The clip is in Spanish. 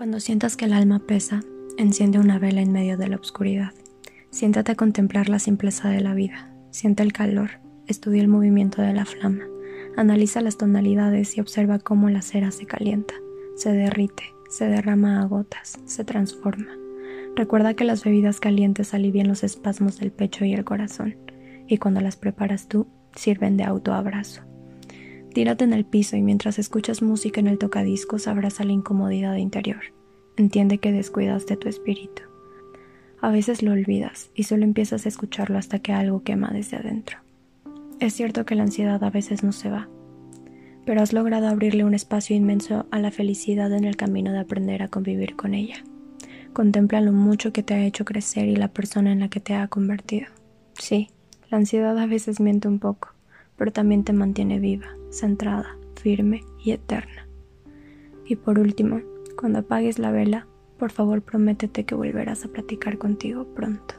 Cuando sientas que el alma pesa, enciende una vela en medio de la oscuridad. Siéntate a contemplar la simpleza de la vida. Siente el calor, estudia el movimiento de la flama, analiza las tonalidades y observa cómo la cera se calienta, se derrite, se derrama a gotas, se transforma. Recuerda que las bebidas calientes alivian los espasmos del pecho y el corazón, y cuando las preparas tú, sirven de autoabrazo. Tírate en el piso y mientras escuchas música en el tocadiscos abraza la incomodidad interior. Entiende que descuidaste tu espíritu. A veces lo olvidas y solo empiezas a escucharlo hasta que algo quema desde adentro. Es cierto que la ansiedad a veces no se va, pero has logrado abrirle un espacio inmenso a la felicidad en el camino de aprender a convivir con ella. Contempla lo mucho que te ha hecho crecer y la persona en la que te ha convertido. Sí, la ansiedad a veces miente un poco, pero también te mantiene viva, centrada, firme y eterna. Y por último, cuando apagues la vela, por favor prométete que volverás a platicar contigo pronto.